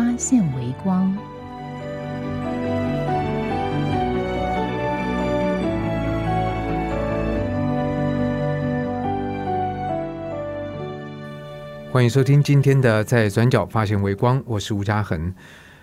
发现微光。欢迎收听今天的《在转角发现微光》，我是吴嘉恒。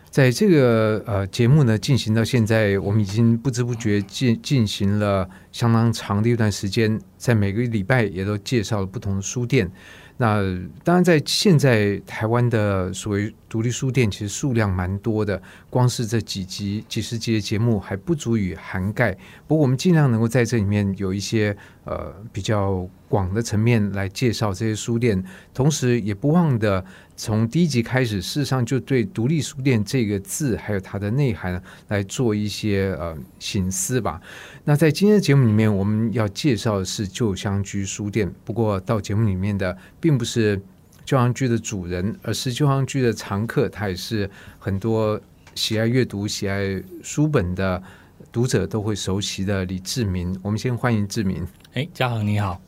在这个呃节目呢进行到现在，我们已经不知不觉进进行了相当长的一段时间，在每个礼拜也都介绍了不同的书店。那当然，在现在台湾的所谓独立书店，其实数量蛮多的。光是这几集、几十集的节目还不足以涵盖。不过，我们尽量能够在这里面有一些呃比较广的层面来介绍这些书店，同时也不忘的从第一集开始，事实上就对“独立书店”这个字还有它的内涵来做一些呃醒思吧。那在今天的节目里面，我们要介绍的是旧香居书店。不过，到节目里面的并不是旧行剧的主人，而是旧行剧的常客。他也是很多喜爱阅读、喜爱书本的读者都会熟悉的李志明。我们先欢迎志明。哎，嘉恒你好。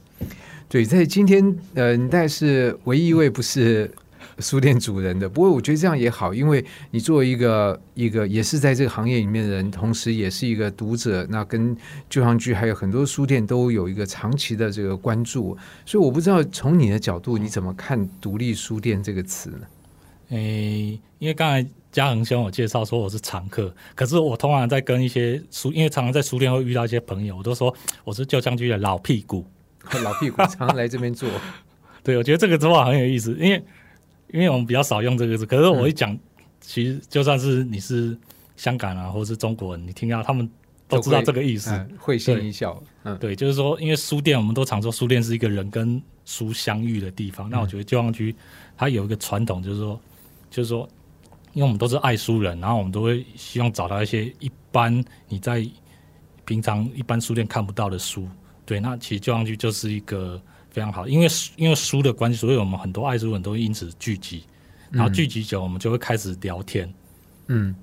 对，在今天，呃，你大概是唯一一位不是。书店主人的，不过我觉得这样也好，因为你作为一个一个也是在这个行业里面的人，同时也是一个读者，那跟旧行居还有很多书店都有一个长期的这个关注，所以我不知道从你的角度你怎么看“独立书店”这个词呢？诶，因为刚才嘉恒兄我介绍说我是常客，可是我通常在跟一些书，因为常常在书店会遇到一些朋友，我都说我是旧香居的老屁股，老屁股常常来这边做。对，我觉得这个说法很有意思，因为。因为我们比较少用这个字，可是我一讲，其实就算是你是香港啊，或者是中国人，你听到他们都知道这个意思，会心一笑。嗯，对，就是说，因为书店，我们都常说书店是一个人跟书相遇的地方。那我觉得旧旺居它有一个传统，就是说，就是说，因为我们都是爱书人，然后我们都会希望找到一些一般你在平常一般书店看不到的书。对，那其实旧旺居就是一个。非常好，因为因为书的关系，所以我们很多爱书人都会因此聚集，然后聚集久，我们就会开始聊天。嗯，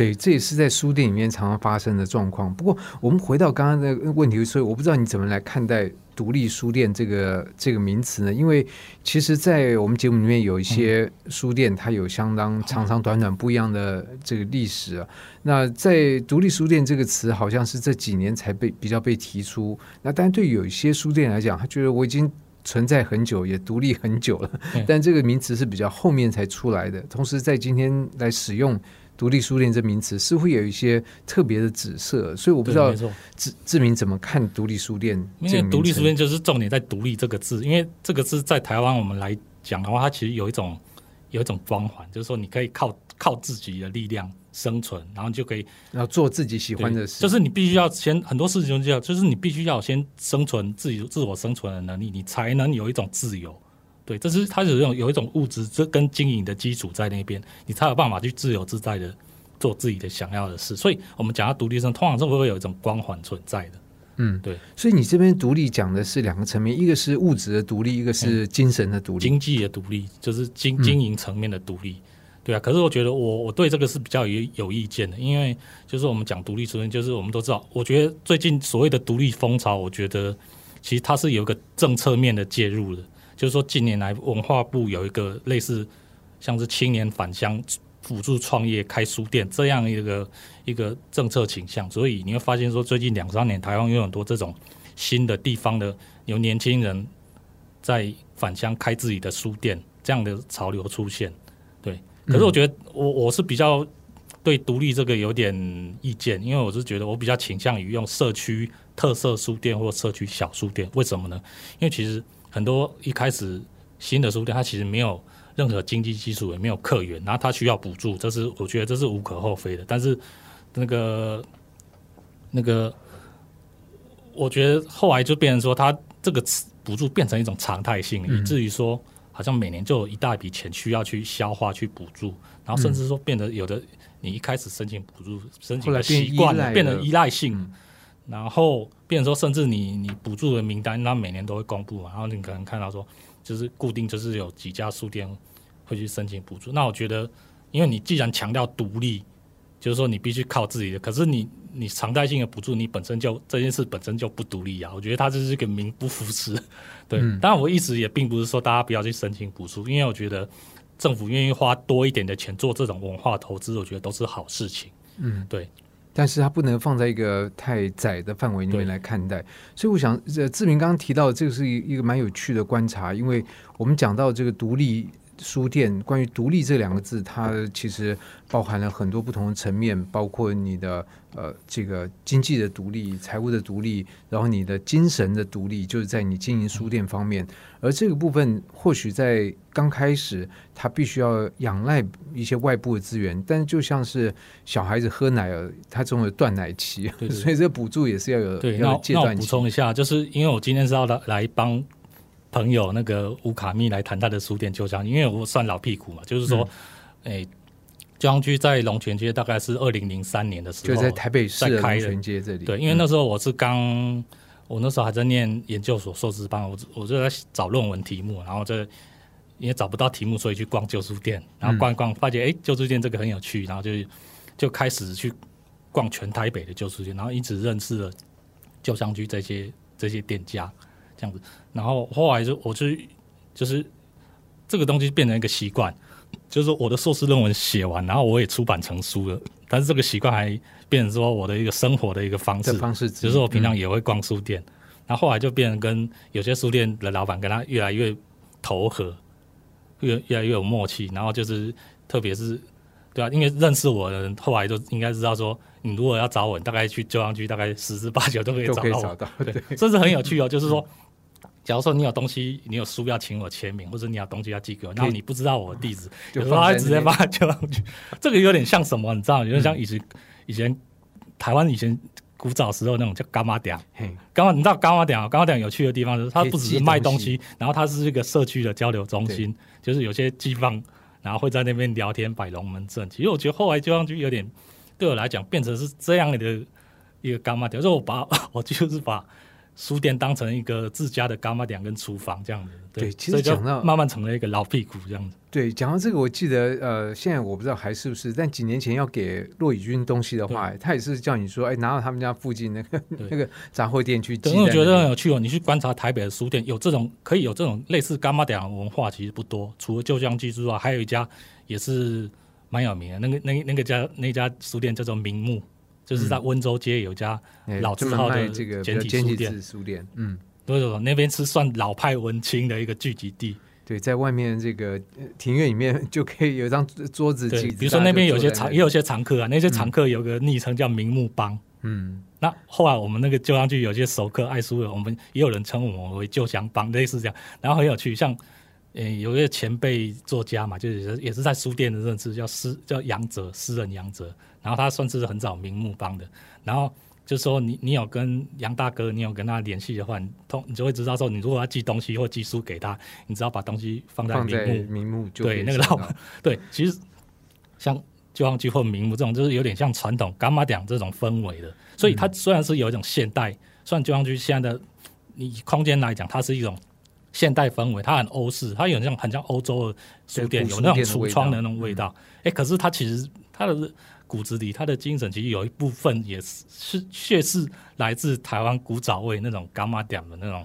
对，这也是在书店里面常常发生的状况。不过，我们回到刚刚的问题，所以我不知道你怎么来看待“独立书店”这个这个名词呢？因为其实，在我们节目里面有一些书店，它有相当长长短短不一样的这个历史啊。那在“独立书店”这个词，好像是这几年才被比较被提出。那但对有一些书店来讲，他觉得我已经存在很久，也独立很久了，但这个名词是比较后面才出来的。同时，在今天来使用。独立书店这名词似乎有一些特别的紫色，所以我不知道志志明怎么看独立书店。因为独立书店就是重点在“独立”这个字，因为这个字在台湾我们来讲的话，它其实有一种有一种光环，就是说你可以靠靠自己的力量生存，然后就可以要做自己喜欢的事。就是你必须要先很多事情就要，就是你必须要先生存自己自我生存的能力，你才能有一种自由。对，这是它有一种有一种物质，这跟经营的基础在那边，你才有办法去自由自在的做自己的想要的事。所以，我们讲到独立生，通常是会有一种光环存在的。嗯，对。所以你这边独立讲的是两个层面，一个是物质的独立，一个是精神的独立，经济的独立，就是经经营层面的独立。对啊，可是我觉得我我对这个是比较有有意见的，因为就是我们讲独立出身，就是我们都知道，我觉得最近所谓的独立风潮，我觉得其实它是有一个政策面的介入的。就是说，近年来文化部有一个类似像是青年返乡辅助创业开书店这样一个一个政策倾向，所以你会发现说，最近两三年台湾有很多这种新的地方的有年轻人在返乡开自己的书店这样的潮流出现。对，可是我觉得我我是比较对独立这个有点意见，因为我是觉得我比较倾向于用社区特色书店或社区小书店。为什么呢？因为其实。很多一开始新的书店，它其实没有任何经济基础，也没有客源，然后它需要补助，这是我觉得这是无可厚非的。但是那个那个，我觉得后来就变成说，它这个补助变成一种常态性，以至于说好像每年就有一大笔钱需要去消化去补助，然后甚至说变得有的你一开始申请补助申请的习惯变得依赖性，嗯然后变成说甚至你你补助的名单，那每年都会公布嘛，然后你可能看到说就是固定就是有几家书店会去申请补助，那我觉得因为你既然强调独立，就是说你必须靠自己的，可是你你常态性的补助，你本身就这件事本身就不独立啊，我觉得它就是一个名不符实。对，嗯当然我一直也并不是说大家不要去申请补助，因为我觉得政府愿意花多一点的钱做这种文化投资，我觉得都是好事情。嗯，对。但是它不能放在一个太窄的范围里面来看待，所以我想，呃，志明刚刚提到这个是一一个蛮有趣的观察，因为我们讲到这个独立书店，关于独立这两个字，它其实包含了很多不同的层面，包括你的呃这个经济的独立、财务的独立，然后你的精神的独立，就是在你经营书店方面。而这个部分或许在刚开始，它必须要仰赖一些外部的资源，但是就像是小孩子喝奶儿，他总有断奶期，对对所以这个补助也是要有对，要那那我补。充一下，就是因为我今天是要来来帮朋友那个吴卡密来谈他的书店旧乡，因为我算老屁股嘛，就是说，嗯。诶、旧乡居在龙泉街大概是二零零三年的时候，就在台北市的龙在开的。泉街这里，对，因为那时候我是刚，我那时候还在念研究所硕士班，我我就在找论文题目，然后这因为找不到题目，所以去逛旧书店，然后逛一逛，发现哎，旧书店这个很有趣，然后就就开始去逛全台北的旧书店，然后一直认识了旧乡居这些这些店家这样子，然后后来就我就就是这个东西变成一个习惯，就是说我的硕士论文写完，然后我也出版成书了，但是这个习惯还变成说我的一个生活的一个方式这，方式，就是我平常嗯也会逛书店，然后后来就变成跟有些书店的老板跟他越来越投合，越越来越有默契，然后就是特别是对啊，因为认识我的人后来就应该知道说，你如果要找我，你大概去旧商区大概十之八九都可以找到我，对，这是很有趣哦。就是说，假如说你有东西，你有书要请我签名，或者你有东西要寄给我，然后你不知道我的地址，就有时候他直接放在旧上去。这个有点像什么？你知道，有点像以前以前台湾以前古早时候那种叫干妈店。嘿，干妈，你知道干妈店啊？干妈店有趣的地方就是它不只是卖东西，然后它是一个社区的交流中心，就是有些地方，然后会在那边聊天摆龙门阵。其实我觉得后来就上去有点对我来讲变成是这样的一个干妈店，就是我把 我就是把书店当成一个自家的干妈店跟厨房这样子。对其实讲到慢慢成了一个老屁股这样子。对，讲到这个，我记得呃，现在我不知道还是不是，但几年前要给骆以军东西的话，他也是叫你说，哎，拿到他们家附近那个 那个杂货店去寄对，在那边。因为我觉得很有趣哦。你去观察台北的书店，有这种可以有这种类似干妈店的文化，其实不多。除了旧香记之外，还有一家也是蛮有名的，那个那那个家那家书店叫做明目，就是在温州街有家哎老字号的这个简体书店字书店，嗯。对对对，那边是算老派文青的一个聚集地。对，在外面这个呃庭院里面就可以有一张桌子，对，比如说那边有些常常也有些常客啊，那些常客有个昵称叫明目帮。嗯，那后来我们那个旧香剧有些熟客爱书的，我们也有人称我们为旧香帮，类似这样。然后很有趣，像呃有一个前辈作家嘛，就是也是也是在书店的认识，叫诗叫杨哲，诗人杨哲。然后他算是很早明目帮的。然后就说你你有跟杨大哥，你有跟他联系的话，你通你就会知道说，你如果要寄东西或寄书给他，你只要把东西放在明目名目就对那个老板 对，其实像旧航剧或名目这种，就是有点像传统 gamma 讲这种氛围的，所以它虽然是有一种现代，虽然旧航剧现在的你空间来讲，它是一种现代氛围，它很欧式，它有点像很像欧洲的书店，有那种橱窗的那种味道。哎、可是它其实它的骨子里，他的精神其实有一部分也是是却是来自台湾古早味那种 gamma 点的那种。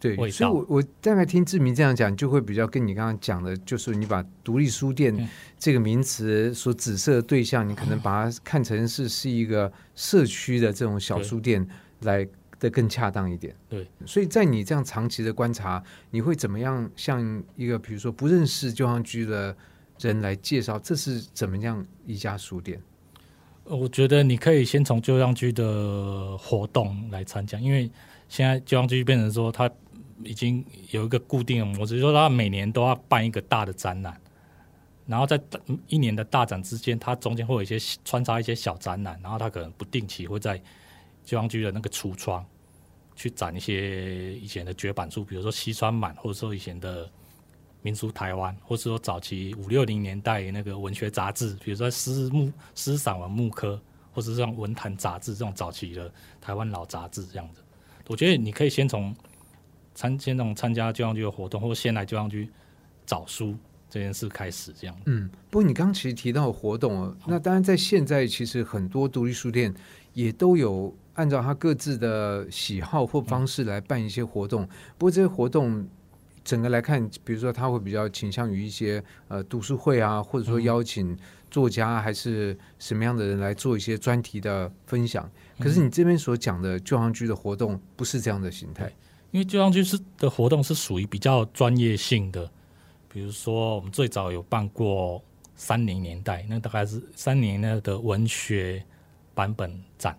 对，所以我我大概听志明这样讲，就会比较跟你刚刚讲的，就是你把独立书店嗯这个名词所指涉的对象，你可能把它看成是是一个社区的这种小书店来的更恰当一点。对，所以在你这样长期的观察，你会怎么样像一个比如说不认识旧航居的人来介绍这是怎么样一家书店？我觉得你可以先从旧样居的活动来参加，因为现在旧样居变成说它已经有一个固定的模式，就是说它每年都要办一个大的展览，然后在一年的大展之间，它中间会有一些穿插一些小展览，然后它可能不定期会在旧样居的那个橱窗去展一些以前的绝版书，比如说西川满，或者说以前的民俗台湾，或是说早期五六零年代那个文学杂志，比如说诗木诗散文木刻，或者像文坛杂志这种早期的台湾老杂志这样子。我觉得你可以先从参先从参加旧样剧的活动，或先来旧样剧找书这件事开始，这样。嗯，不过你刚其实提到活动哦，那当然在现在其实很多独立书店也都有按照他各自的喜好或方式来办一些活动。不过这些活动整个来看，比如说他会比较倾向于一些呃读书会啊，或者说邀请作家还是什么样的人来做一些专题的分享。可是你这边所讲的旧航居的活动不是这样的形态，因为旧航居是的活动是属于比较专业性的，比如说我们最早有办过三零年代，那大概是三年代的文学版本展。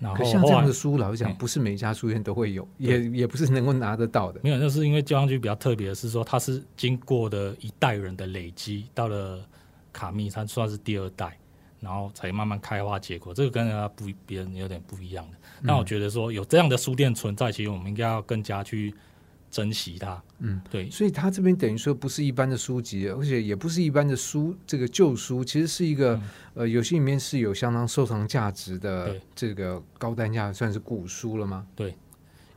然后可像这样的书，老实讲，嗯不是每一家书店都会有，也也不是能够拿得到的。没有，那是因为交响曲比较特别的是说，它是经过的一代人的累积，到了卡密，它算是第二代，然后才慢慢开花结果。这个跟人家不别人有点不一样的。那我觉得说有这样的书店存在，其实我们应该要更加去珍惜它。嗯，对，所以它这边等于说不是一般的书籍，而且也不是一般的书，这个旧书其实是一个、呃，有些里面是有相当收藏价值的对这个高单价，算是古书了吗？对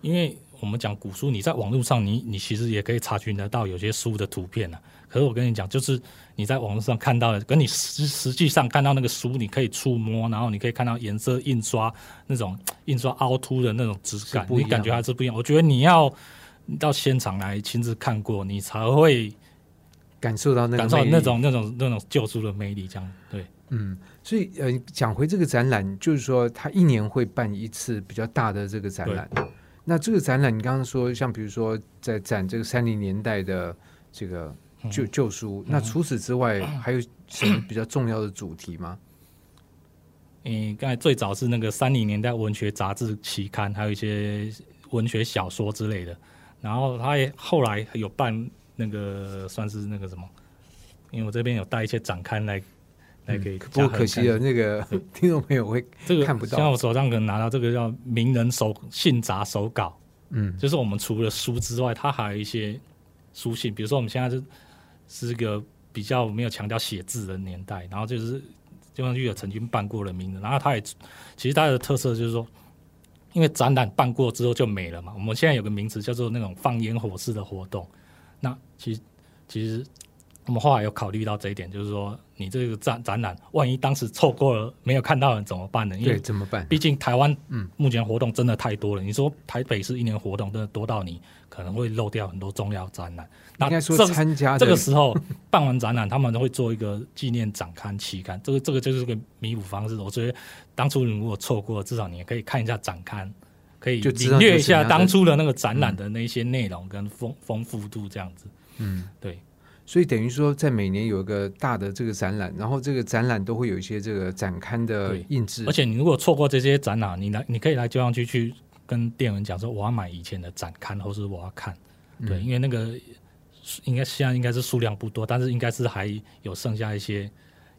因为我们讲古书，你在网络上你你其实也可以查询得到有些书的图片啊。可是我跟你讲，就是你在网络上看到的，跟你实实际上看到那个书，你可以触摸，然后你可以看到颜色印刷那种印刷凹凸的那种质感你感觉还是不一样。我觉得你要到现场来亲自看过，你才会感受到那个感受到那种那种那种旧书的魅力。这样对，嗯，所以呃，讲回这个展览，就是说他一年会办一次比较大的这个展览。那这个展览，你刚刚说，像比如说在展这个三零年代的这个旧旧书，那除此之外 还有什么比较重要的主题吗？嗯，刚才最早是那个三零年代文学杂志期刊，还有一些文学小说之类的。然后他也后来有办那个算是那个什么，因为我这边有带一些展刊来来给嗯不过可惜了，那个 听众朋友会这个看不到。像我手上可能拿到这个叫名人手信札手稿，嗯。就是我们除了书之外，它还有一些书信，比如说我们现在是是个比较没有强调写字的年代，然后就是就像剧有曾经办过的名人，然后他也其实他的特色就是说，因为展览办过之后就没了嘛，我们现在有个名词叫做那种放烟火式的活动，那其实其实我们后来有考虑到这一点，就是说你这个展展览，万一当时错过了没有看到人怎么办呢？因对为怎么办？毕竟台湾嗯目前活动真的太多了。你说台北市一年活动真的多到你可能会漏掉很多重要展览。那应该说这个参加这个时候办完展览，他们都会做一个纪念展刊期刊，这个这个就是个弥补方式。我觉得当初你如果错过，至少你也可以看一下展刊，可以领略一下当初的那个展览的那些内容跟丰丰富度这样子。嗯，对。所以等于说，在每年有一个大的这个展览，然后这个展览都会有一些这个展刊的印制，而且你如果错过这些展览，你来你可以来旧上去去跟店员讲说，我要买以前的展刊，或是我要看。对，嗯因为那个应该现在应该是数量不多，但是应该是还有剩下一些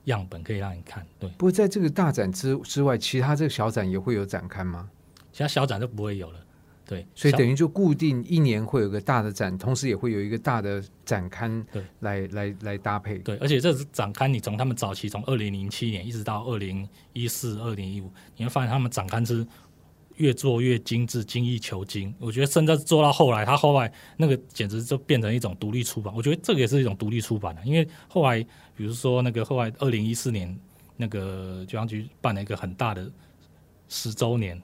样本可以让你看。对，不过在这个大展之之外，其他这个小展也会有展刊吗？其他小展就不会有了。对，所以等于就固定一年会有个大的展，同时也会有一个大的展刊对来来来搭配。对，而且这是展刊，你从他们早期从二零零七年一直到二零一四、二零一五，你会发现他们展刊是越做越精致、精益求精。我觉得甚至做到后来，他后来那个简直就变成一种独立出版。我觉得这个也是一种独立出版的，因为后来比如说那个后来二零一四年那个中央局办了一个很大的十周年。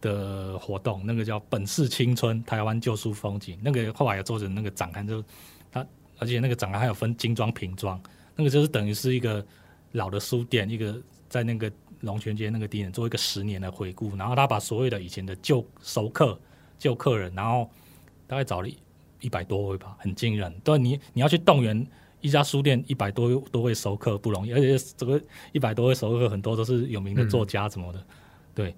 的活动，那个叫“本市青春台湾旧书风景”，那个后来有做成那个展刊，就它而且那个展览还有分精装、瓶装，那个就是等于是一个老的书店，一个在那个龙泉街那个地点做一个十年的回顾，然后他把所有的以前的旧熟客、旧客人，然后大概找了一百多位吧，很惊人。对，你你要去动员一家书店一百多多位熟客不容易，而且这个一百多位熟客很多都是有名的作家什么的，对。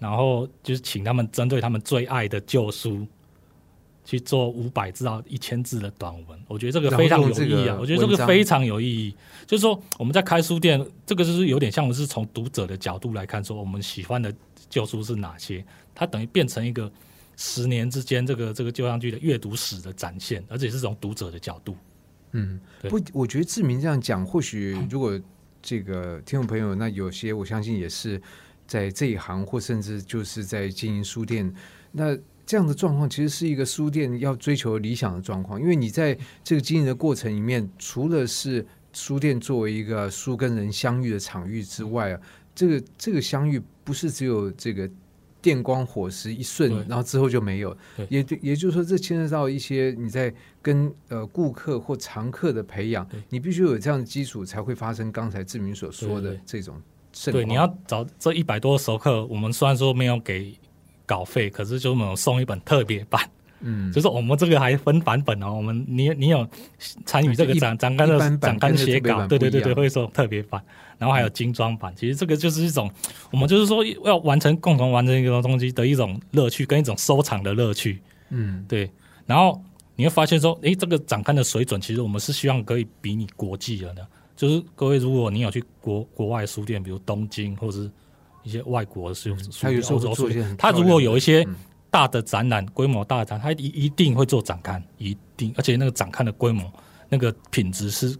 然后就是请他们针对他们最爱的旧书，去做五百字到一千字的短文，我觉得这个非常有意义啊！我觉得这个非常有意义。就是说我们在开书店，这个就是有点像是从读者的角度来看，说我们喜欢的旧书是哪些，它等于变成一个十年之间这个这个旧香剧的阅读史的展现，而且是从读者的角度。嗯，不，我觉得志明这样讲，或许如果这个听众朋友，那有些我相信也是在这一行，或甚至就是在经营书店，那这样的状况其实是一个书店要追求理想的状况，因为你在这个经营的过程里面，除了是书店作为一个书跟人相遇的场域之外啊，这个这个相遇不是只有这个。电光火石一瞬，然后之后就没有。也对也就是说，这牵涉到一些你在跟呃顾客或常客的培养，你必须有这样的基础，才会发生刚才志明所说的这种盛对，你要找这一百多熟客，我们虽然说没有给稿费，可是就我们有送一本特别版，嗯，就是我们这个还分版本哦。我们你你有参与这个一展展刊的展刊写稿，对对对对，会送特别版，然后还有精装版。其实这个就是一种我们就是说要完成共同完成一个东西的一种乐趣，跟一种收藏的乐趣。嗯对，然后你会发现说，诶，这个展刊的水准，其实我们是希望可以比拟国际的呢。就是各位，如果你有去国国外书店，比如东京或者是一些外国的书书店，他有时候会欧洲书店他如果有一些嗯大的展览，规模大的展，他一一定会做展刊，一定，而且那个展刊的规模、那个品质是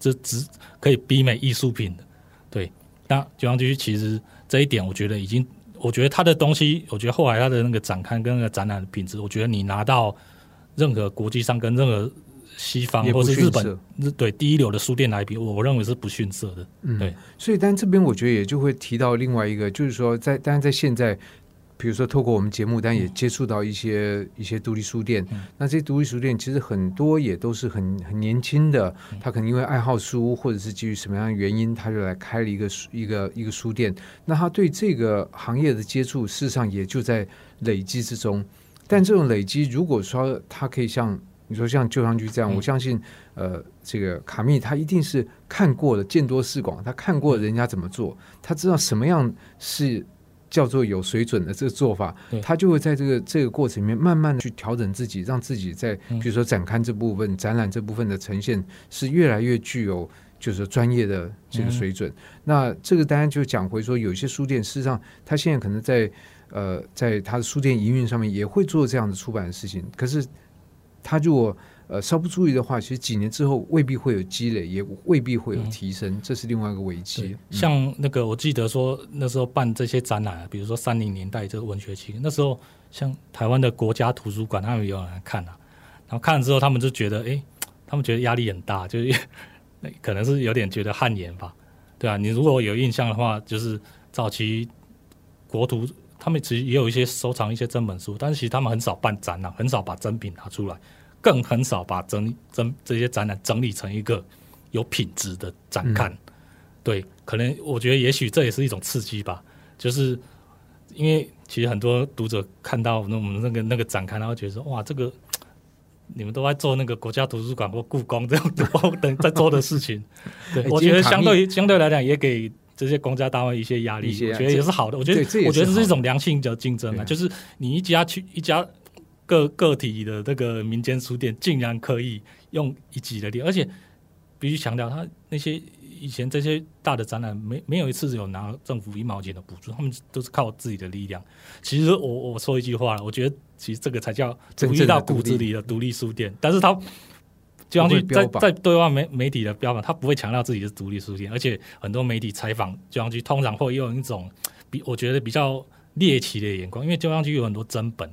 这只可以媲美艺术品的。对，那九阳区其实这一点，我觉得已经，我觉得他的东西，我觉得后来他的那个展刊跟那个展览的品质，我觉得你拿到任何国际上跟任何西方也不或是日本对第一流的书店来比，我我认为是不逊色的。嗯，对。所以，但这边我觉得也就会提到另外一个，就是说在，当然在现在。比如说，透过我们节目，但也接触到一些、一些独立书店。嗯那这些独立书店其实很多也都是很很年轻的，嗯他可能因为爱好书，或者是基于什么样的原因，他就来开了一个书一个一个书店。那他对这个行业的接触，事实上也就在累积之中。但这种累积，如果说他可以像你说像旧商局这样，嗯。我相信，呃，这个卡密他一定是看过了，见多识广，他看过人家怎么做，他知道什么样是叫做有水准的这个做法，他就会在这个这个过程里面慢慢的去调整自己，让自己在嗯。比如说展刊这部分、展览这部分的呈现是越来越具有就是专业的这个水准。那这个当然就讲回说，有一些书店事实上他现在可能在呃在他的书店营运上面也会做这样的出版的事情，可是他如果呃稍不注意的话，其实几年之后未必会有积累，也未必会有提升，这是另外一个危机。，嗯。像那个我记得说那时候办这些展览啊，比如说三零年代这个文学期，那时候像台湾的国家图书馆，他们也有人来看啊，然后看了之后，他们就觉得，哎，他们觉得压力很大，就是可能是有点觉得汗颜吧，对啊，你如果有印象的话，就是早期国图他们其实也有一些收藏一些真本书，但是其实他们很少办展览，很少把真品拿出来，更很少把整整这些展览整理成一个有品质的展看。对，可能我觉得也许这也是一种刺激吧，就是因为其实很多读者看到那我们那个那个展刊，然后觉得说哇，这个你们都在做那个国家图书馆或故宫这样等在做的事情，我觉得相对相对来讲也给。这些公家单位一些压力，我觉得也是好的。我觉得我觉得这是一好种良性的竞争啊，就是你一家去一家个个体的这个民间书店，竟然可以用一己的力，而且必须强调，他那些以前这些大的展览，没没有一次有拿政府一毛钱的补助，他们都是靠自己的力量。其实我我说一句话了，我觉得其实这个才叫真注意到骨子里的独立书店，但是他。就像去在在对外媒媒体的标榜，他不会强调自己是独立书店，而且很多媒体采访就像去通常会用一种比我觉得比较猎奇的眼光，因为就像去有很多真本，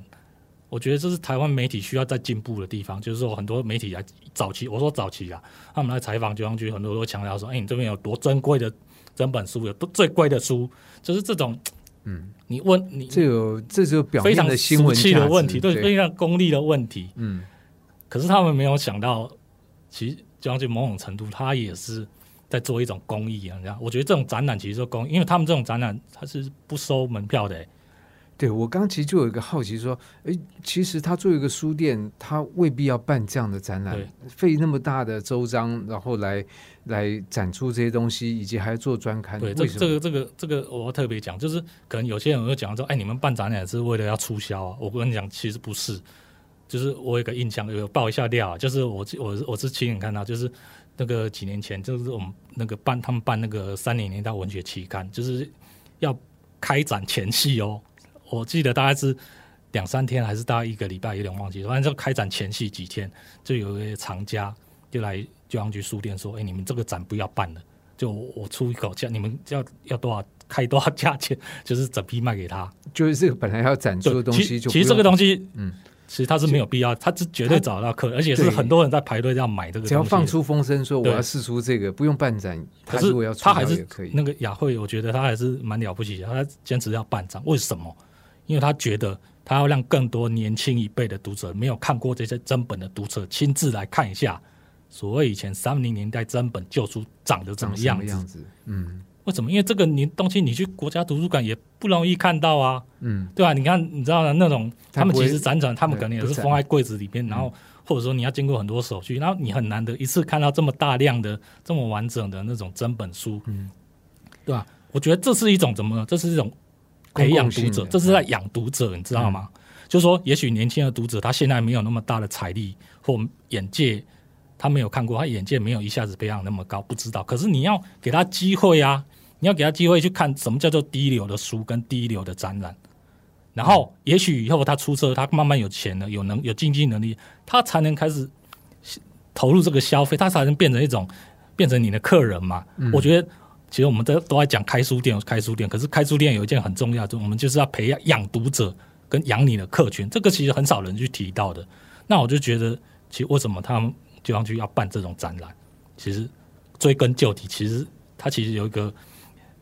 我觉得这是台湾媒体需要在进步的地方，就是说很多媒体来早期，我说早期啊，他们来采访就像去很多都强调说，哎，你这边有多珍贵的整本书，有多最贵的书，就是这种，嗯，你问你这有这只有表非常面的新俗闻气的问题，对，对，非常功利的问题，嗯，可是他们没有想到，其实就像去某种程度，它也是在做一种公益啊。这样，我觉得这种展览其实是公益，因为他们这种展览它是不收门票的、欸。对我刚其实就有一个好奇说，诶，其实他作为一个书店，他未必要办这样的展览对，费那么大的周章，然后来来展出这些东西，以及还要做专刊，对，这？这个这个这个我要特别讲，就是可能有些人会讲说，哎，你们办展览是为了要促销啊？我跟你讲，其实不是。就是我有个印象，有爆一下料啊，就是我我我是亲眼看到，就是那个几年前，就是我们那个办他们办那个三零年代文学期刊，就是要开展前戏哦，我记得大概是两三天还是大概一个礼拜，有点忘记。反正就开展前戏几天，就有一个藏家就来就阳局书店说：“哎，你们这个展不要办了，就我出一口价，你们要要多少开多少价钱，就是整批卖给他。就是这个本来要展出的东西，就其实这个东西，嗯，其实他是没有必要，他是绝对找到客人，而且是很多人在排队要买这个。只要放出风声说我要试出这个，不用办展，可是我要他还是可以。那个雅慧，我觉得他还是蛮了不起的，他坚持要办展，为什么？因为他觉得。他要让更多年轻一辈的读者没有看过这些真本的读者亲自来看一下，所谓以前三零年代真本旧书长得怎么样子？嗯，为什么？因为这个你东西你去国家图书馆也不容易看到啊。嗯，对吧？你看，你知道的那种，他们其实辗转，他们可能也是放在柜子里边，然后或者说你要经过很多手续，然后你很难得一次看到这么大量的、这么完整的那种真本书，嗯，对吧？我觉得这是一种怎么？这是一种。培养读者，这是在养读者，你知道吗？就是说，也许年轻的读者他现在没有那么大的财力或眼界，他没有看过，他眼界没有一下子培养那么高，不知道。可是你要给他机会啊，你要给他机会去看什么叫做第一流的书跟第一流的展览，然后也许以后他出车，他慢慢有钱了，有能有经济能力，他才能开始投入这个消费，他才能变成一种变成你的客人嘛。我觉得。其实我们都都在讲开书店，开书店。可是开书店有一件很重要，就我们就是要培养养读者跟养你的客群。这个其实很少人去提到的。那我就觉得，其实为什么他们就要去要办这种展览？其实追根究底，其实他其实有一个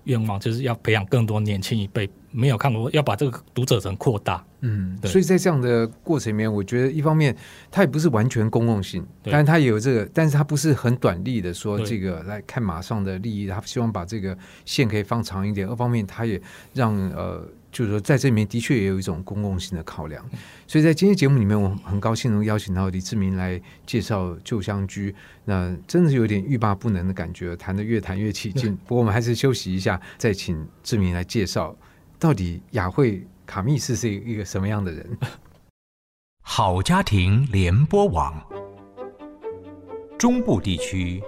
愿望，就是要培养更多年轻一辈没有看过，要把这个读者层扩大。嗯，所以在这样的过程里面，我觉得一方面它也不是完全公共性，但是它也有这个，但是它不是很短利的说这个来看马上的利益，他希望把这个线可以放长一点。二方面，它也让呃，就是说在这里面的确也有一种公共性的考量。所以在今天节目里面，我很高兴能邀请到李志明来介绍旧香居，那真的是有点欲罢不能的感觉，谈的越谈越起劲。不过我们还是休息一下，再请志明来介绍到底雅慧。卡密斯是一个什么样的人？好家庭联播网，中部地区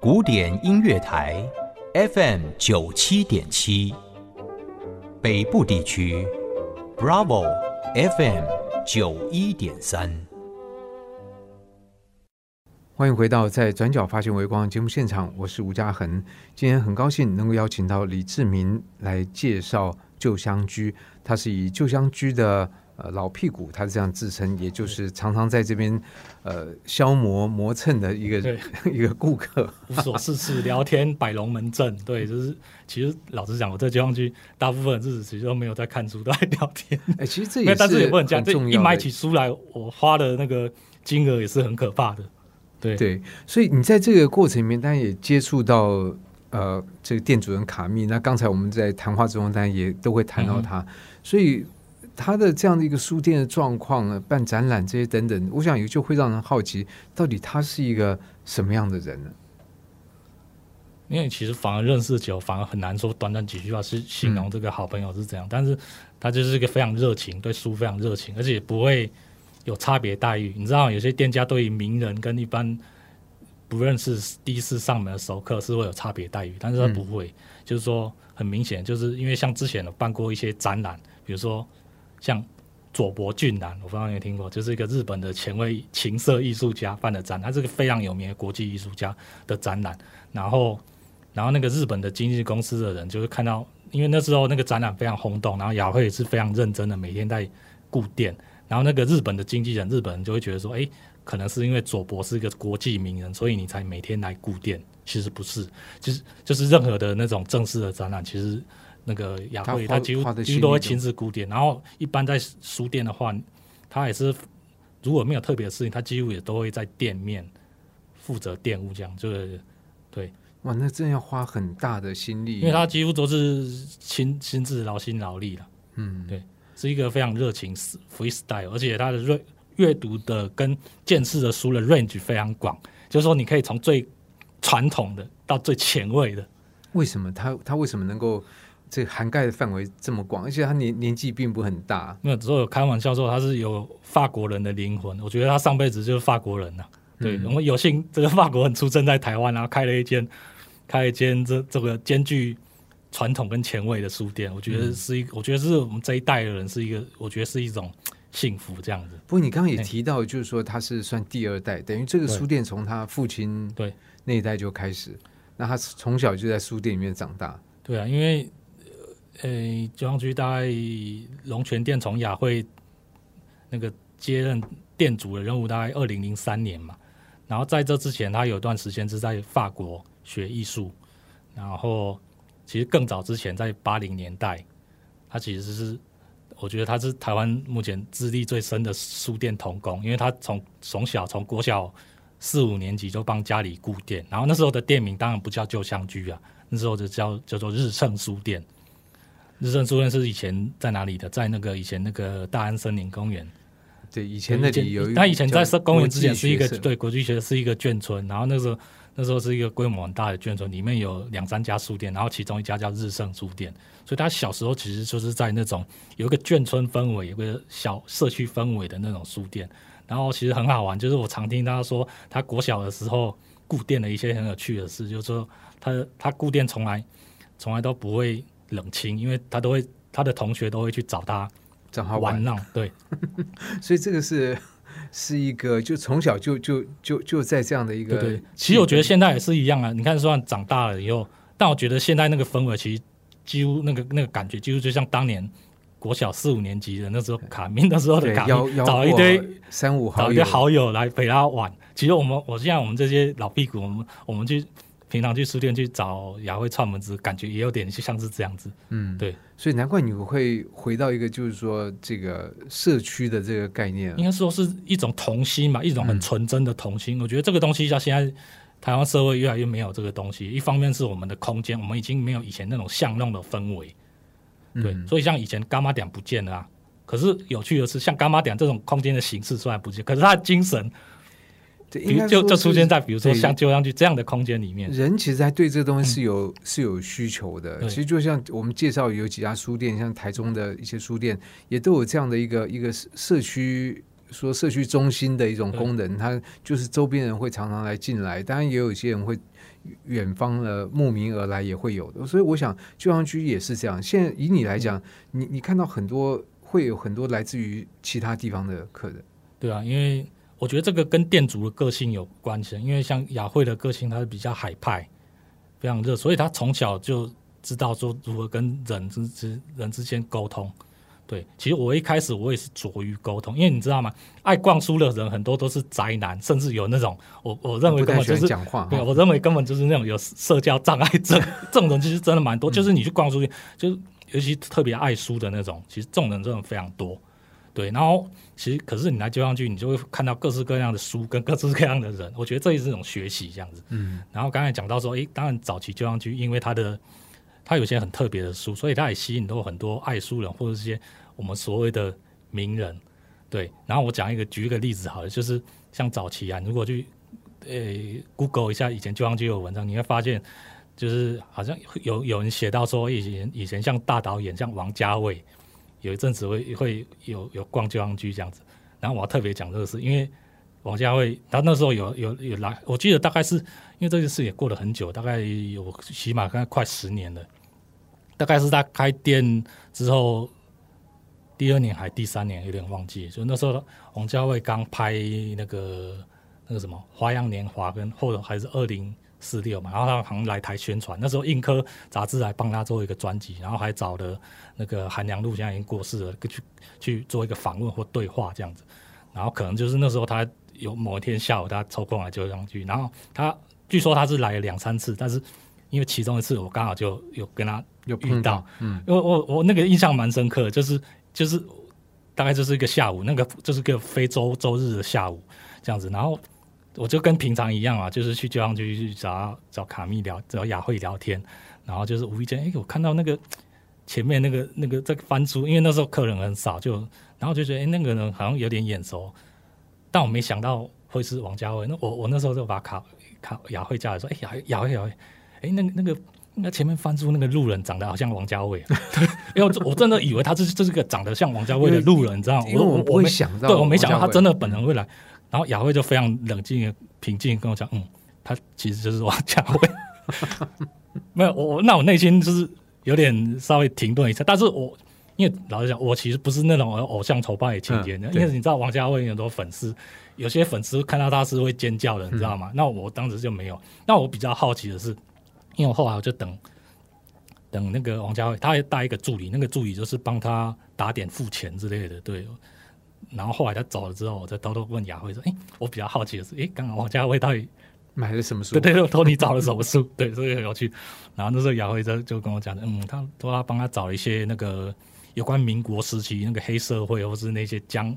古典音乐台 FM 九七点七，北部地区 Bravo FM 九一点三。欢迎回到在转角发现微光节目现场，我是吴嘉恒。今天很高兴能够邀请到李志明来介绍旧香居。他是以旧香居的呃老屁股，他是这样自称，也就是常常在这边呃消磨磨蹭的一个 一个顾客，无所事事聊天摆龙门阵。对，就是其实老实讲，我在街上去大部分日子其实都没有在看书，都在聊天。哎，其实这 也但是也不能讲，这一买起书来，我花的那个金额也是很可怕的。对对，所以你在这个过程里面，当然也接触到呃这个店主人卡密。那刚才我们在谈话之中，当然也都会谈到他。所以他的这样的一个书店的状况呢，办展览这些等等，我想也就会让人好奇，到底他是一个什么样的人呢？因为其实反而认识久，反而很难说短短几句话是形容这个好朋友是怎样。但是他就是一个非常热情，对书非常热情，而且不会有差别待遇。你知道，有些店家对于名人跟一般不认识第一次上门的熟客是会有差别待遇，但是他不会，就是说很明显，就是因为像之前有办过一些展览。比如说，像佐伯俊男，我不知道有听过，就是一个日本的前卫情色艺术家办的展，他是个非常有名的国际艺术家的展览。然后，然后那个日本的经纪公司的人就是看到，因为那时候那个展览非常轰动，然后雅慧也是非常认真的，每天在顾店。然后那个日本的经纪人，日本人就会觉得说，哎，可能是因为佐伯是一个国际名人，所以你才每天来顾店。其实不是，就是就是任何的那种正式的展览，其实。那个雅慧，他几乎几乎都会亲自鼓点。然后一般在书店的话，他也是如果没有特别的事情，他几乎也都会在店面负责店务，这样就是对。哇，那真要花很大的心力，因为他几乎都是亲亲自劳心劳力了。嗯，对，是一个非常热情、freestyle，而且他的阅阅读的跟见识的书的 range 非常广，就是说你可以从最传统的到最前卫的。为什么他他为什么能够？这涵盖的范围这么广，而且他年年纪并不很大。没有，只有开玩笑说他是有法国人的灵魂。我觉得他上辈子就是法国人呐。对，我们有幸这个法国人出生在台湾，然后开了一间，开一间这这个兼具传统跟前卫的书店，我觉得是一，我觉得是我们这一代的人是一个，我觉得是一种幸福这样子。不过你刚刚也哎提到，就是说他是算第二代，等于这个对书店从他父亲对那一代就开始，那他从小就在书店里面长大。对啊，因为呃，呃九阳区大概龙泉店从雅惠那个接任店主的任务，大概二零零三年嘛。然后在这之前，他有段时间是在法国学艺术，然后其实更早之前，在八零年代，他其实是我觉得他是台湾目前资历最深的书店童工，因为他从从小从国小四五年级就帮家里顾店，然后那时候的店名当然不叫旧香居啊，那时候就叫叫做日盛书店。日盛书店是以前在哪里的？在那个以前那个大安森林公园。对，以前那里有一，他以前在叫公园之前是一个对国际学是一个眷村，然后那时候那时候是一个规模很大的眷村，里面有两三家书店，然后其中一家叫日盛书店，所以他小时候其实就是在那种有一个眷村氛围，有个小社区氛围的那种书店，然后其实很好玩，就是我常听他说他国小的时候顾店的一些很有趣的事，就是说他他顾店从来从来都不会冷清，因为他都会他的同学都会去找他找他玩，玩闹，对。所以这个是是一个就从小就就就就在这样的一个对对，其实我觉得现在也是一样啊。你看，虽然长大了以后，但我觉得现在那个氛围，其实几乎那个那个感觉，几乎就像当年国小四五年级的那时候卡密的时候的卡密，对邀邀找一堆三五好友找一堆好友来陪他玩。其实我们，我现在我们这些老屁股，我们我们去平常去书店去找雅慧串门子，感觉也有点像是这样子。嗯对，所以难怪你会回到一个就是说这个社区的这个概念应，该说是一种童心吧，一种很纯真的童心。我觉得这个东西到现在台湾社会越来越没有这个东西。一方面是我们的空间，我们已经没有以前那种巷弄的氛围，对，嗯所以像以前干妈点不见了啊。可是有趣的是，像干妈点这种空间的形式虽然不见，可是它的精神，就应该就就出现在比如说像旧上去这样的空间里面。人其实还对这个东西是有、是有需求的。其实就像我们介绍有几家书店，像台中的一些书店，也都有这样的一个一个社区。说社区中心的一种功能，它就是周边人会常常来进来，当然也有一些人会远方的慕名而来，也会有的。所以我想旧商区也是这样。现在以你来讲，你你看到很多会有很多来自于其他地方的客人，对啊，因为我觉得这个跟店主的个性有关系。因为像雅慧的个性，她是比较海派，非常热，所以她从小就知道说如何跟人之之人之间沟通。对，其实我一开始我也是拙于沟通，因为你知道吗？爱逛书的人很多都是宅男，甚至有那种我我认为根本就是欢讲话。对，我认为根本就是那种有社交障碍症，这种人其实真的蛮多。就是你去逛书店，就是尤其特别爱书的那种，其实这种人真的非常多。对，然后其实可是你来旧上去，你就会看到各式各样的书跟各式各样的人，我觉得这也是一种学习这样子。嗯，然后刚才讲到说，诶，当然早期旧上去，因为它的它有些很特别的书，所以它也吸引到很多爱书人或者是一些我们所谓的名人。对，然后我讲一个举一个例子好了，就是像早期啊，如果去呃 Google 一下以前旧上去有文章，你会发现就是好像有有人写到说，以前以前像大导演像王家卫，有一阵子会会有有逛旧上居这样子。然后我要特别讲这个事，因为王家卫他那时候有有有来，我记得大概是因为这件事也过了很久，大概有起码快快十年了。大概是他开店之后第二年还第三年，有点忘记。就那时候王家卫刚拍那个那个什么《花样年华》跟后头还是二零四六嘛，然后他好像来台宣传，那时候硬科杂志来帮他做一个专辑，然后还找了那个韩良露，现在已经过世了，去去做一个访问或对话这样子。然后可能就是那时候他有某一天下午他抽空来就上去，然后他据说他是来了两三次，但是因为其中一次我刚好就有跟他有碰遇到到，，嗯，因为我我那个印象蛮深刻的，就是就是大概就是一个下午，那个就是个非洲周日的下午这样子，然后我就跟平常一样啊，就是去交上去去找找卡密聊，找雅慧聊天，然后就是无意间，哎，我看到那个前面那个那个在翻书，因为那时候客人很少，就然后就觉得，哎，那个人好像有点眼熟，但我没想到会是王家卫，那我我那时候就把卡卡雅慧叫来说，哎，雅慧雅慧雅慧，哎，那个那个。那前面翻出那个路人长得好像王家卫，因为我我真的以为他是这是个长得像王家卫的路人，你知道吗？因为我们不会没想到，对我没想到他真的的本人会来。然后雅慧就非常冷静的、平静跟我讲，嗯，他其实就是王家卫。没有我，那我内心就是有点稍微停顿一下。但是我因为老实讲，我其实不是那种偶像崇拜情节的，嗯因为你知道王家卫有很多粉丝，有些粉丝看到他是会尖叫的，你知道吗？嗯那我当时就没有。那我比较好奇的是，因为我后来我就等等那个王家卫，他还带一个助理，那个助理就是帮他打点付钱之类的，对。然后后来他走了之后，我再偷偷问雅慧说：“哎，我比较好奇的是，哎，刚刚王家卫到底买了什么书？对对对，托你找了什么书？对，所以很有趣。然后那时候雅慧就就跟我讲，嗯，他说他帮他找了一些那个有关民国时期那个黑社会或是那些江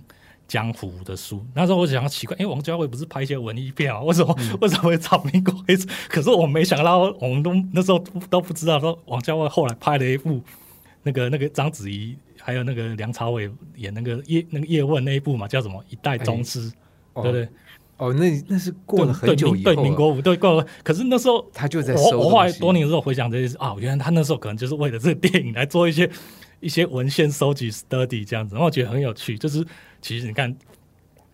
江湖的书。那时候我想奇怪，哎，王家卫不是拍一些文艺片啊？为什么、为什么会找民国黑社？可是我没想到，我们都那时候都不知道说王家卫后来拍了一部那个那个章子怡还有那个梁朝伟演那个叶那个叶问那一部嘛，叫什么《一代宗师》哦对不对？哦，那那是过了很久以后了，对民国五对过了，可是那时候他就在我收我后来多年之后回想这件事啊，原来他那时候可能就是为了这个电影来做一些一些文献收集 study 这样子，然后我觉得很有趣。就是其实你看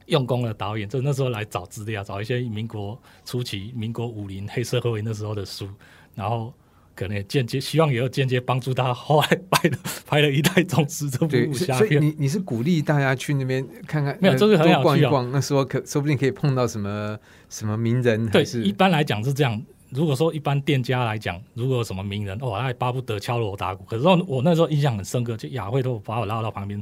用功的导演，就那时候来找资料，找一些民国初期、民国武林黑社会那时候的书，然后可能也间接希望也有间接帮助他后来拍了拍了一代宗师这部，武侠片。所以你你是鼓励大家去那边看看，呃没有这是很有多逛那时候可说不定可以碰到什么什么名人，对，是一般来讲是这样。如果说一般店家来讲，如果有什么名人，哦，他也巴不得敲锣打鼓。可是我我那时候印象很深刻，就雅慧都把我拉到旁边，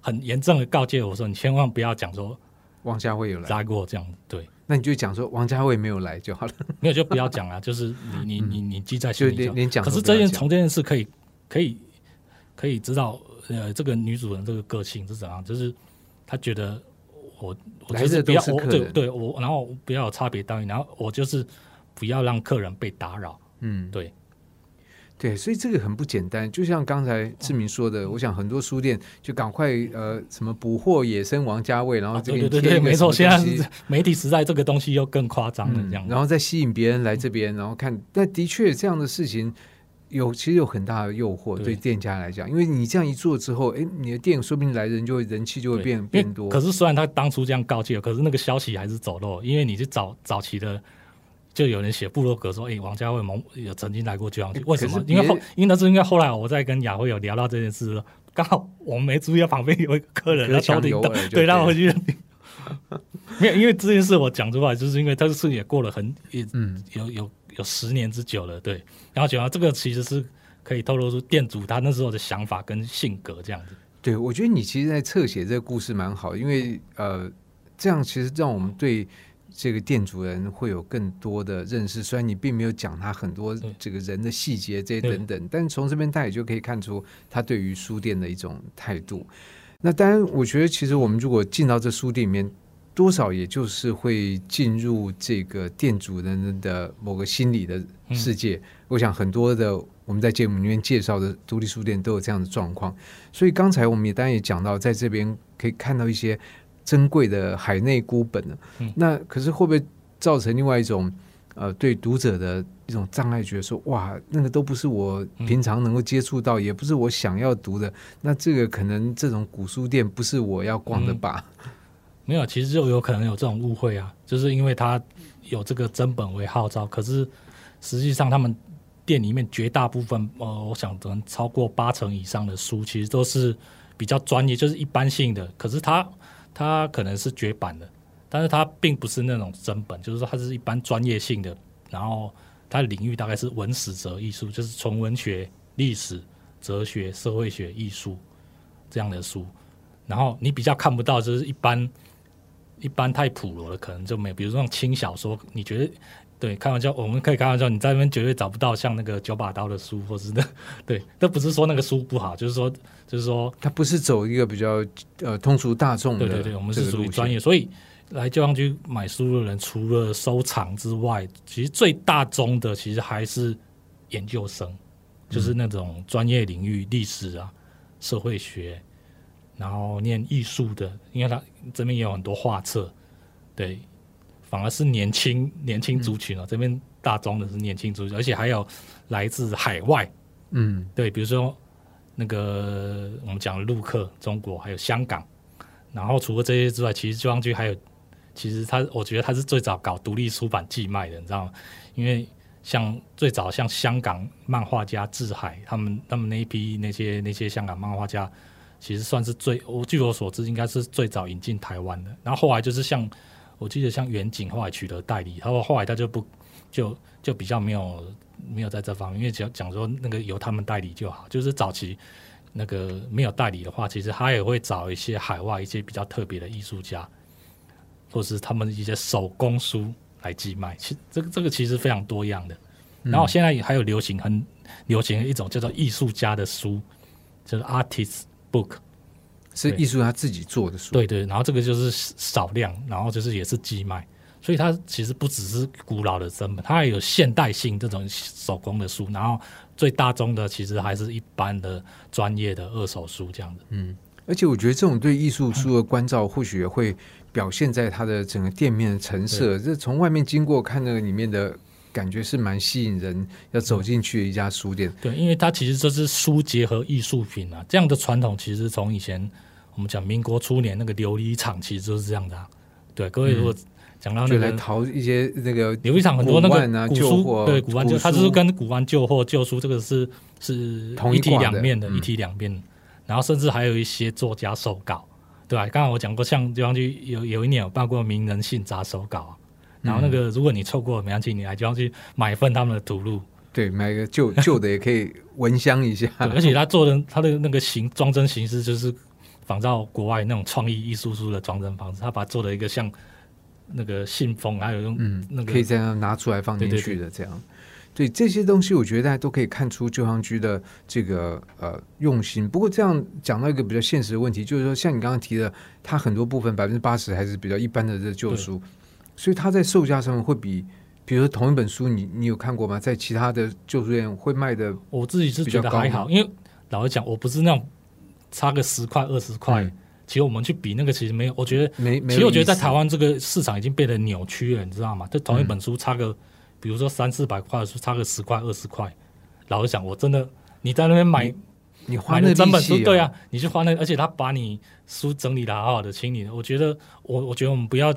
很严正的告诫我说：“你千万不要讲说王家卫有来，拉过这样，对，那你就讲说王家卫没有来就好了。没有就不要讲啊，就是你你你你记在心里就连连讲可是这件从这件事可以可以可以知道，呃，这个女主人这个个性是怎样，就是她觉得我我来的就是不要对对我，然后不要有差别待遇，然后我就是不要让客人被打扰，嗯，对。对，所以这个很不简单。就像刚才志明说的，我想很多书店就赶快呃什么捕获野生王家卫，然后啊这个对对对对，没错，现在。媒体时代，这个东西又更夸张了，嗯这样，然后再吸引别人来这边，然后看，但的确这样的事情有其实有很大的诱惑对对店家来讲，因为你这样一做之后，哎，你的店说不定来人就会人气就会对变变多。可是虽然他当初这样告诫，可是那个消息还是走漏，因为你是早早期的。就有人写布洛格说：“哎、王家卫蒙有曾经来过九阳区，为什？么因为后因为那是因为后来我在跟雅慧有聊到这件事，刚好我们没注意到旁边有一个客人，可是他头顶灯讲有耳就对，让对我回去。没有，因为这件事我讲出来，就是因为这个事也过了很也嗯，有有有十年之久了，对。然后讲到这个，其实是可以透露出店主他那时候的想法跟性格这样子。对，我觉得你其实，在侧写这个故事蛮好，因为呃，这样其实让我们对这个店主人会有更多的认识。虽然你并没有讲他很多这个人的细节这些等等，但是从这边他也就可以看出他对于书店的一种态度。那当然，我觉得其实我们如果进到这书店里面，多少也就是会进入这个店主人的某个心理的世界。我想很多的我们在节目里面介绍的独立书店都有这样的状况。所以刚才我们也当然也讲到，在这边可以看到一些珍贵的海内孤本呢。嗯那可是会不会造成另外一种呃对读者的一种障碍，觉得说哇，那个都不是我平常能够接触到，也不是我想要读的。那这个可能这种古书店不是我要逛的吧？没有，其实就有可能有这种误会啊，就是因为他有这个真本为号召，可是实际上他们店里面绝大部分，呃，我想可能超过八成以上的书，其实都是比较专业，就是一般性的。可是它它可能是绝版的，但是它并不是那种真本，就是说它是一般专业性的，然后它的领域大概是文史哲艺术，就是从文学、历史、哲学、社会学、艺术这样的书。然后你比较看不到，就是一般一般太普罗了，可能就没有，比如说那种轻小说，你觉得对开玩笑，我们可以开玩笑，你在那边绝对找不到像那个九把刀的书，或是那 对，那不是说那个书不好，就是说就是说它不是走一个比较呃通俗大众的对对对，我们是属于专业，所以来旧上去买书的人，除了收藏之外，其实最大宗的其实还是研究生，就是那种专业领域，历史啊、社会学，然后念艺术的，因为他这边也有很多画册，对，反而是年轻年轻族群哦，这边大宗的是年轻族群，而且还有来自海外，嗯对，比如说那个我们讲的陆客，中国还有香港，然后除了这些之外，其实旧上区还有，其实他我觉得他是最早搞独立出版寄卖的，你知道吗？因为像最早像香港漫画家志海，他们他们那一批那些那些香港漫画家，其实算是最我据我所知，应该是最早引进台湾的。然后后来就是像我记得像远景后来取得代理，然后后来他就不就就比较没有没有在这方面，因为讲讲说那个由他们代理就好。就是早期那个没有代理的话，其实他也会找一些海外一些比较特别的艺术家，或是他们一些手工书来寄卖。其这个这个其实非常多样的。然后现在也还有流行很流行一种叫做艺术家的书，就是 artist book。是艺术家自己做的书，对对，然后这个就是少量，然后就是也是寄卖，所以它其实不只是古老的真本，它还有现代性这种手工的书，然后最大宗的其实还是一般的专业的二手书这样的。嗯，而且我觉得这种对艺术书的关照，或许也会表现在它的整个店面的陈设，这从外面经过看那个里面的感觉是蛮吸引人，要走进去的一家书店。对，因为它其实这是书结合艺术品啊，这样的传统其实从以前我们讲民国初年那个琉璃厂其实就是这样的、啊。对，各位如果讲到那就来个淘一些那个琉璃厂很多那古玩啊个古书，旧货对古玩旧，古它就是跟古玩旧货旧书这个是是一体两面的，嗯一体两面的。然后甚至还有一些作家手稿，对吧？刚刚我讲过，像地方就有有一年有办过名人信札手稿啊，然后那个如果你错过了没关系，你来地方去买一份他们的图录，对，买个旧旧的也可以闻香一下。对，而且他做的他的那个形装帧形式就是仿照国外那种创意艺术书的装帧方式，他把它做了一个像那个信封，还有用嗯，那个可以这样拿出来放进去的，这样。对这些东西，我觉得大家都可以看出旧香居的这个呃用心。不过这样讲到一个比较现实的问题，就是说，像你刚刚提的，它很多部分百分之八十还是比较一般的这旧书，所以它在售价上面会比，比如说同一本书，你你有看过吗？在其他的旧书店会卖的，我自己是觉得还好，因为老实讲，我不是那种差个十块二十块，嗯其实我们去比那个其实没有，我觉得没没实我觉得在台湾这个市场已经变得扭曲了，你知道吗？就同一本书差个，比如说三四百块的书，差个十块二十块。老实讲，我真的你在那边买你花那买整本书，对啊，你去花那，而且他把你书整理的好好的，清理的。我觉得我我觉得我们不要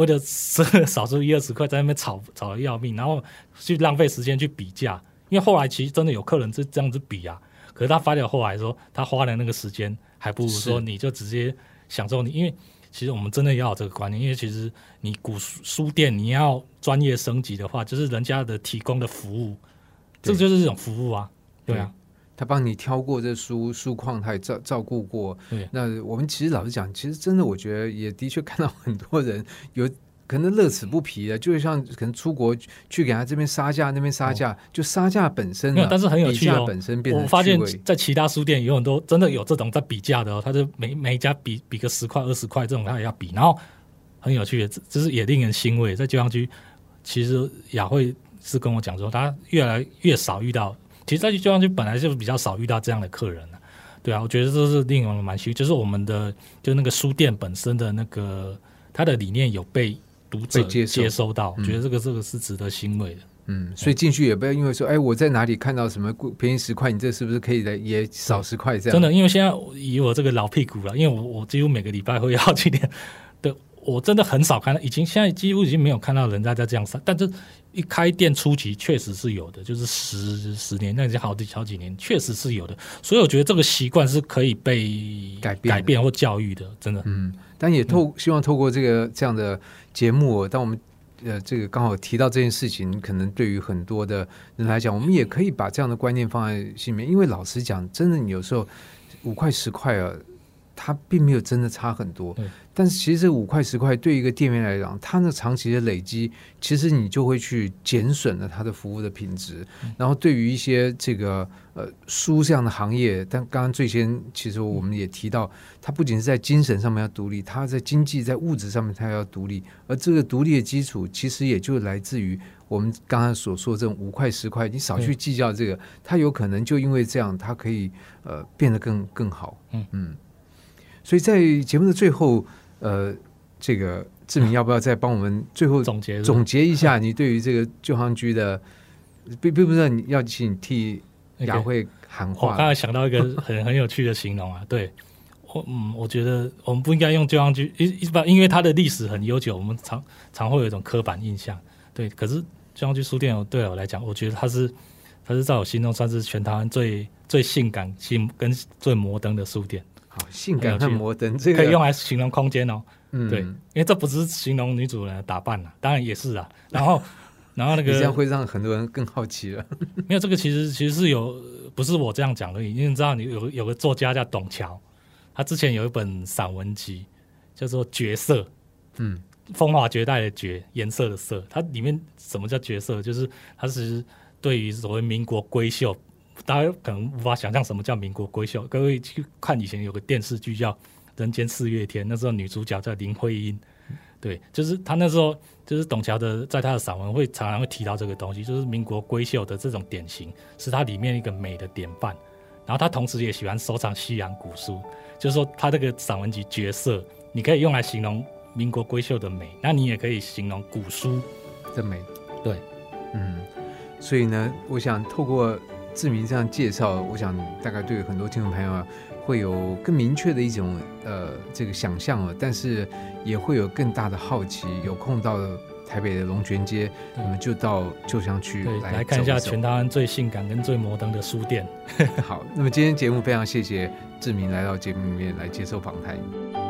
为了这少出一二十块在那边吵吵得要命，然后去浪费时间去比价，因为后来其实真的有客人是这样子比啊。可是他发表后来说，他花的那个时间，还不如说是。你就直接享受你，因为其实我们真的要有这个观念，因为其实你古书书店你要专业升级的话，就是人家的提供的服务，这对。就是一种服务啊，对啊，他帮你挑过这书书况，他也照照顾过。对那我们其实老实讲，其实真的，我觉得也的确看到很多人有可能乐此不疲的，就像可能出国去给他这边杀价，那边杀价，就杀价本身、啊，哦没有但是很有趣哦本身变成我发现在其他书店有很多真的有这种在比价的哦，他就每每一家比比个十块二十块这种他也要比，然后很有趣的，这这是也令人欣慰。在旧香区，其实雅慧是跟我讲说，他越来越少遇到，其实在旧香区本来就比较少遇到这样的客人了、对啊，我觉得这是令人蛮欣慰，就是我们的就那个书店本身的那个它的理念有被读者被接收到，我嗯觉得这个这个是值得欣慰的。嗯，所以进去也不要因为说，哎，我在哪里看到什么贵便宜十块，你这是不是可以的也少十块这样？真的，因为现在以我这个老屁股了，因为我我几乎每个礼拜会要去点，对我真的很少看到，已经现在几乎已经没有看到人家在这样杀，但是一开店初期确实是有的，就是十十年，那已经好几好几年，确实是有的，所以我觉得这个习惯是可以被改变改变或教育的，真的。嗯，但也透希望透过这个这样的节目，当我们呃这个刚好提到这件事情，可能对于很多的人来讲，我们也可以把这样的观念放在心里面。因为老实讲，真的你有时候五块十块啊，它并没有真的差很多。但是其实这五块十块对一个店面来讲，它那长期的累积，其实你就会去减损了它的服务的品质。然后对于一些这个呃书这样的行业，但刚刚最先其实我们也提到，它不仅是在精神上面要独立，它在经济在物质上面它要独立，而这个独立的基础，其实也就来自于我们刚才所说的这种五块十块，你少去计较这个，它有可能就因为这样，它可以呃变得更更好。嗯嗯，所以在节目的最后，呃，这个志明 要不要再帮我们最后总结总结一下 你对于这个旧航局的，并并不是你要请替雅慧喊我刚话，才想到一个很很有趣的形容啊，对。我嗯，我觉得我们不应该用旧香居一一般，因为它的历史很悠久，我们常常会有一种刻板印象。对，可是中央区书店对我来讲，我觉得它是它是在我心中算是全台湾最最性感、性跟最摩登的书店，好，性感和摩登这个可以用来形容空间哦。嗯对，因为这不是形容女主人的打扮啊，当然也是啊。然后，然后那个这样会让很多人更好奇了。没有这个其实其实是有，不是我这样讲而已。因为你知道，你有有个作家叫董桥，他之前有一本散文集叫做《绝色》，嗯，风华绝代的绝，颜色的色。它里面什么叫绝色？就是它是对于所谓民国闺秀，大家可能无法想象什么叫民国闺秀。各位去看以前有个电视剧叫《人间四月天》，那时候女主角叫林徽因。对，就是他那时候，就是董桥的，在他的散文会常常会提到这个东西，就是民国闺秀的这种典型，是他里面一个美的典范。然后他同时也喜欢收藏西洋古书，就是说他这个散文集《绝色》，你可以用来形容民国闺秀的美，那你也可以形容古书。的美。对，嗯，所以呢，我想透过志明这样介绍，我想大概对很多听众朋友啊，会有更明确的一种呃这个想象哦，但是也会有更大的好奇。有空到台北的龙泉街，我们就到旧乡区对，来来看一下全台湾最性感跟最摩登的书店。好，那么今天节目非常谢谢志明来到节目里面来接受访谈。